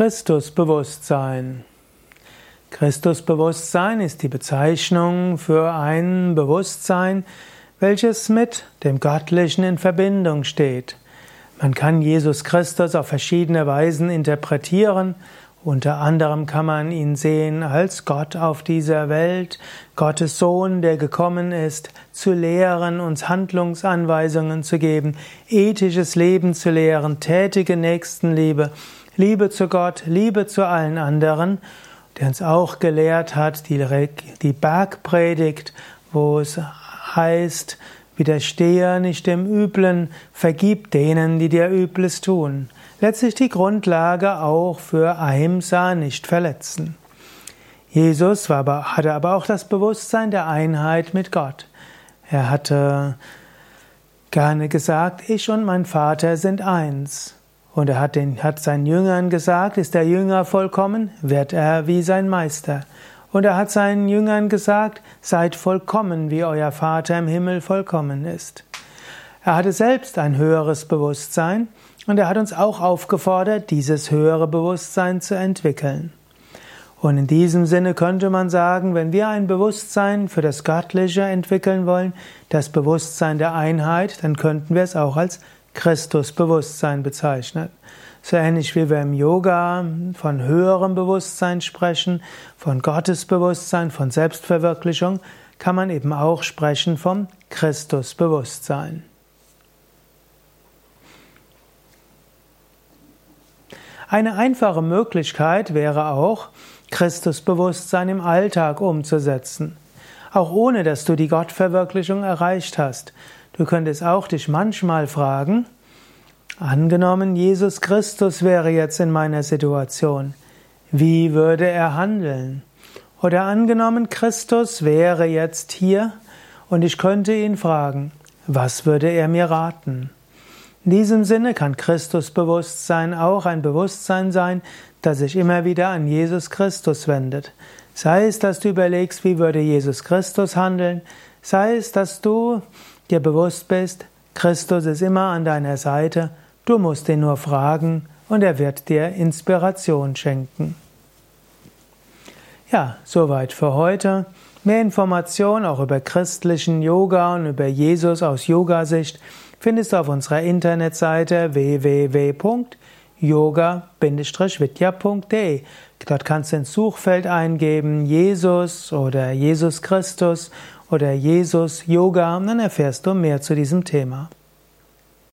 Christusbewusstsein. Christusbewusstsein ist die Bezeichnung für ein Bewusstsein, welches mit dem Göttlichen in Verbindung steht. Man kann Jesus Christus auf verschiedene Weisen interpretieren. Unter anderem kann man ihn sehen als Gott auf dieser Welt, Gottes Sohn, der gekommen ist, zu lehren, uns Handlungsanweisungen zu geben, ethisches Leben zu lehren, tätige Nächstenliebe, Liebe zu Gott, Liebe zu allen anderen, der uns auch gelehrt hat, die, die Bergpredigt, wo es heißt, widerstehe nicht dem Üblen, vergib denen, die dir Übles tun. Letztlich die Grundlage auch für Ahimsa, nicht verletzen. Jesus war aber, hatte aber auch das Bewusstsein der Einheit mit Gott. Er hatte gerne gesagt, ich und mein Vater sind eins. Und er hat, den, hat seinen Jüngern gesagt, ist der Jünger vollkommen, wird er wie sein Meister. Und er hat seinen Jüngern gesagt, seid vollkommen, wie euer Vater im Himmel vollkommen ist. Er hatte selbst ein höheres Bewusstsein und er hat uns auch aufgefordert, dieses höhere Bewusstsein zu entwickeln. Und in diesem Sinne könnte man sagen, wenn wir ein Bewusstsein für das Göttliche entwickeln wollen, das Bewusstsein der Einheit, dann könnten wir es auch als Christusbewusstsein bezeichnet. So ähnlich wie wir im Yoga von höherem Bewusstsein sprechen, von Gottesbewusstsein, von Selbstverwirklichung, kann man eben auch sprechen vom Christusbewusstsein. Eine einfache Möglichkeit wäre auch, Christusbewusstsein im Alltag umzusetzen. Auch ohne dass du die Gottverwirklichung erreicht hast. Du könntest auch dich manchmal fragen, angenommen, Jesus Christus wäre jetzt in meiner Situation, wie würde er handeln? Oder angenommen, Christus wäre jetzt hier und ich könnte ihn fragen, was würde er mir raten? In diesem Sinne kann Christusbewusstsein auch ein Bewusstsein sein, das sich immer wieder an Jesus Christus wendet. Sei es, dass du überlegst, wie würde Jesus Christus handeln, sei es, dass du dir bewusst bist, Christus ist immer an deiner Seite, du musst ihn nur fragen und er wird dir Inspiration schenken. Ja, soweit für heute. Mehr Informationen auch über christlichen Yoga und über Jesus aus Yogasicht findest du auf unserer Internetseite www.yoga-vidya.de. Dort kannst du ins Suchfeld eingeben Jesus oder Jesus Christus oder Jesus Yoga dann erfährst du mehr zu diesem Thema.